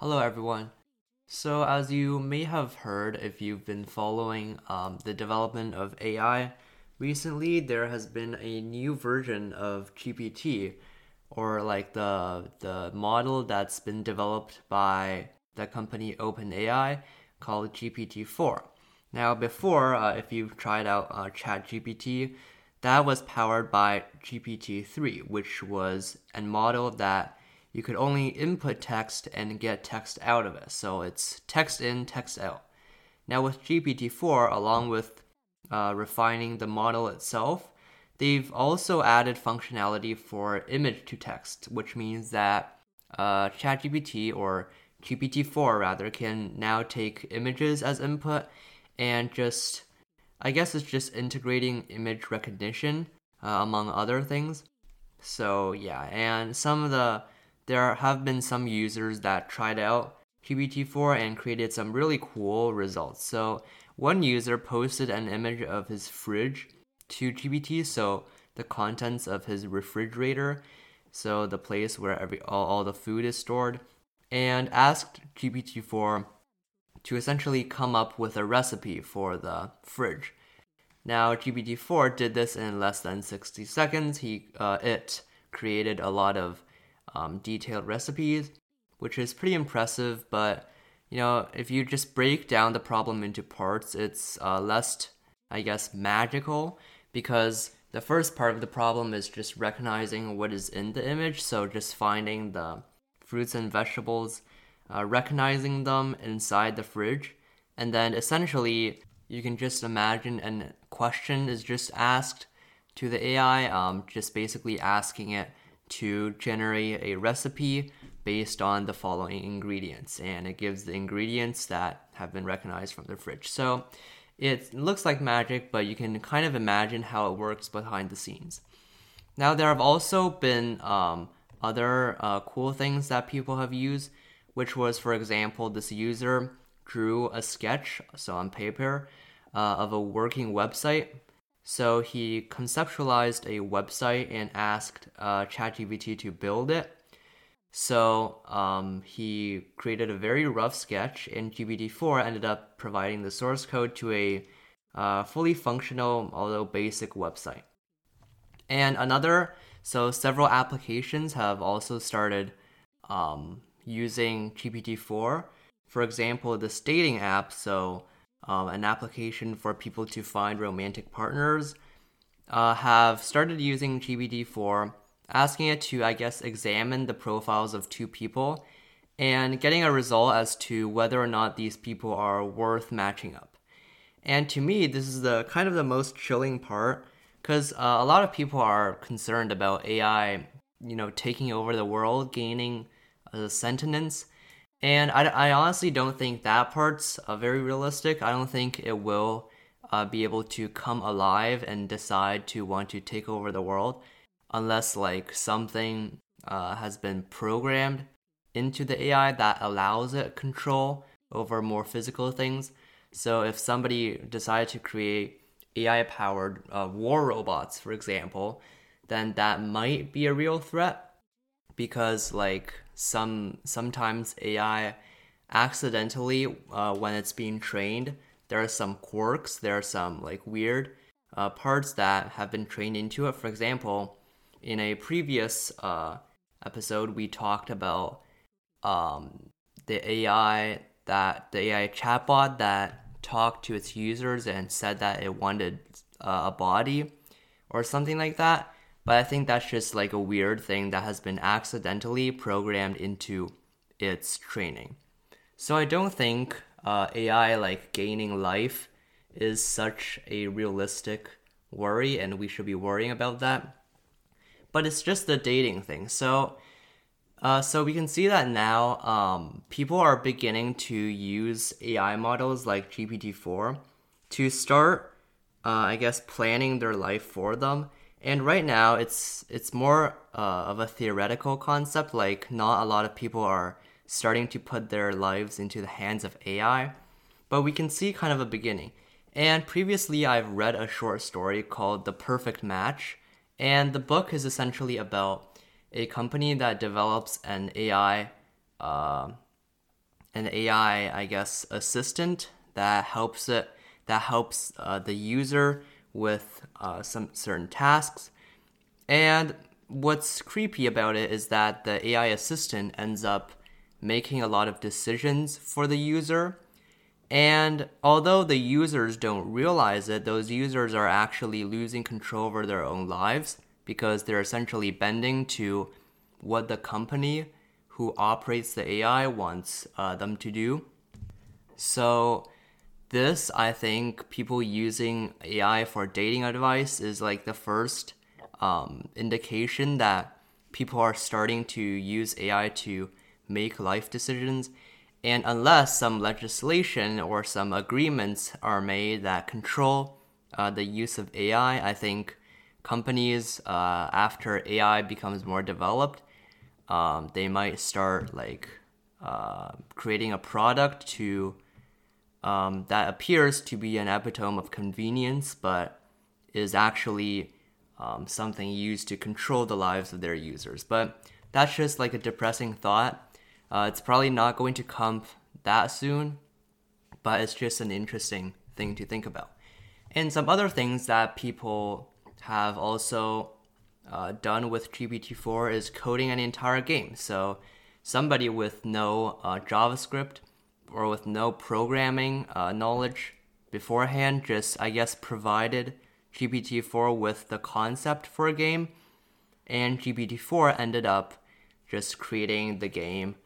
Hello, everyone. So, as you may have heard if you've been following um, the development of AI, recently there has been a new version of GPT, or like the the model that's been developed by the company OpenAI called GPT-4. Now, before, uh, if you've tried out uh, ChatGPT, that was powered by GPT-3, which was a model that you could only input text and get text out of it. So it's text in, text out. Now with GPT-4, along with uh, refining the model itself, they've also added functionality for image to text, which means that uh, ChatGPT or GPT-4 rather can now take images as input and just I guess it's just integrating image recognition uh, among other things. So yeah, and some of the there have been some users that tried out GPT-4 and created some really cool results. So one user posted an image of his fridge to GPT, so the contents of his refrigerator, so the place where every all, all the food is stored, and asked GPT-4 to essentially come up with a recipe for the fridge. Now, GPT-4 did this in less than 60 seconds. He uh, it created a lot of um, detailed recipes, which is pretty impressive. But you know, if you just break down the problem into parts, it's uh, less, I guess, magical because the first part of the problem is just recognizing what is in the image. So just finding the fruits and vegetables uh, recognizing them inside the fridge, and then essentially you can just imagine a question is just asked to the AI, um, just basically asking it to generate a recipe based on the following ingredients, and it gives the ingredients that have been recognized from the fridge. So it looks like magic, but you can kind of imagine how it works behind the scenes. Now, there have also been um, other uh, cool things that people have used which was, for example, this user drew a sketch, so on paper, uh, of a working website. So he conceptualized a website and asked uh, ChatGPT to build it. So um, he created a very rough sketch, and GPT-4 ended up providing the source code to a uh, fully functional, although basic website. And another, so several applications have also started um, using GPT-4. For example, the dating app, so um, an application for people to find romantic partners, uh, have started using GPT-4, asking it to, I guess, examine the profiles of two people and getting a result as to whether or not these people are worth matching up. And to me, this is the kind of the most chilling part because uh, a lot of people are concerned about AI, you know, taking over the world, gaining a sentence. And I, I honestly don't think that part's uh, very realistic. I don't think it will uh, be able to come alive and decide to want to take over the world unless like something uh, has been programmed into the AI that allows it control over more physical things. So if somebody decided to create AI powered uh, war robots, for example, then that might be a real threat because like some sometimes AI accidentally uh, when it's being trained there are some quirks there are some like weird uh, parts that have been trained into it. For example in a previous uh, episode we talked about um, the AI that the AI chatbot that talked to its users and said that it wanted uh, a body or something like that but I think that's just like a weird thing that has been accidentally programmed into its training. So I don't think uh, AI like gaining life is such a realistic worry, and we should be worrying about that. But it's just the dating thing. So, uh, so we can see that now um, people are beginning to use AI models like GPT-4 to start, uh, I guess, planning their life for them and right now, it's it's more uh, of a theoretical concept. Like not a lot of people are starting to put their lives into the hands of AI, but we can see kind of a beginning. And previously, I've read a short story called The Perfect Match, and the book is essentially about a company that develops an AI, uh, an AI, I guess, assistant that helps it that helps uh, the user with uh, some certain tasks. And what's creepy about it is that the AI assistant ends up making a lot of decisions for the user. And although the users don't realize it, those users are actually losing control over their own lives because they're essentially bending to what the company who operates the AI wants uh, them to do. So, this, I think, people using AI for dating advice is like the first um, indication that people are starting to use AI to make life decisions. And unless some legislation or some agreements are made that control uh, the use of AI, I think companies, uh, after AI becomes more developed, um, they might start like uh, creating a product to um, that appears to be an epitome of convenience, but is actually um, something used to control the lives of their users. But that's just like a depressing thought. Uh, it's probably not going to come that soon, but it's just an interesting thing to think about. And some other things that people have also uh, done with GPT-4 is coding an entire game. So somebody with no uh, JavaScript or with no programming uh, knowledge beforehand just, I guess, provided GPT-4 with the concept for a game, and GPT-4 ended up just creating the game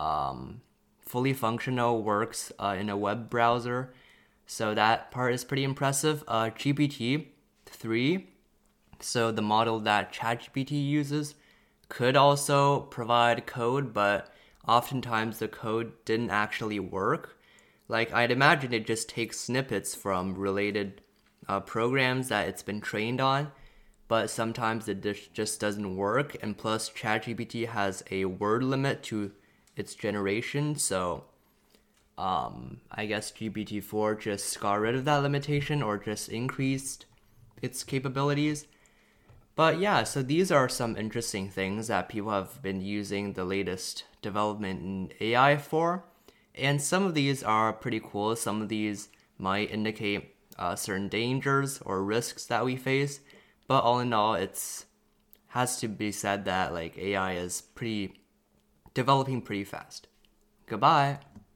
um, fully functional, works uh, in a web browser. So that part is pretty impressive. Uh, GPT 3 so the model that ChatGPT uses could also provide code, but oftentimes the code didn't actually work. Like I'd imagine it just takes snippets from related uh, programs that it's been trained on, but sometimes it just doesn't work. And plus, ChatGPT has a word limit to its generation, so um, I guess GPT-4 just got rid of that limitation or just increased its capabilities. But yeah, so these are some interesting things that people have been using the latest development in AI for. And some of these are pretty cool. Some of these might indicate uh, certain dangers or risks that we face. But all in all, it's has to be said that like AI is pretty developing pretty fast. Goodbye.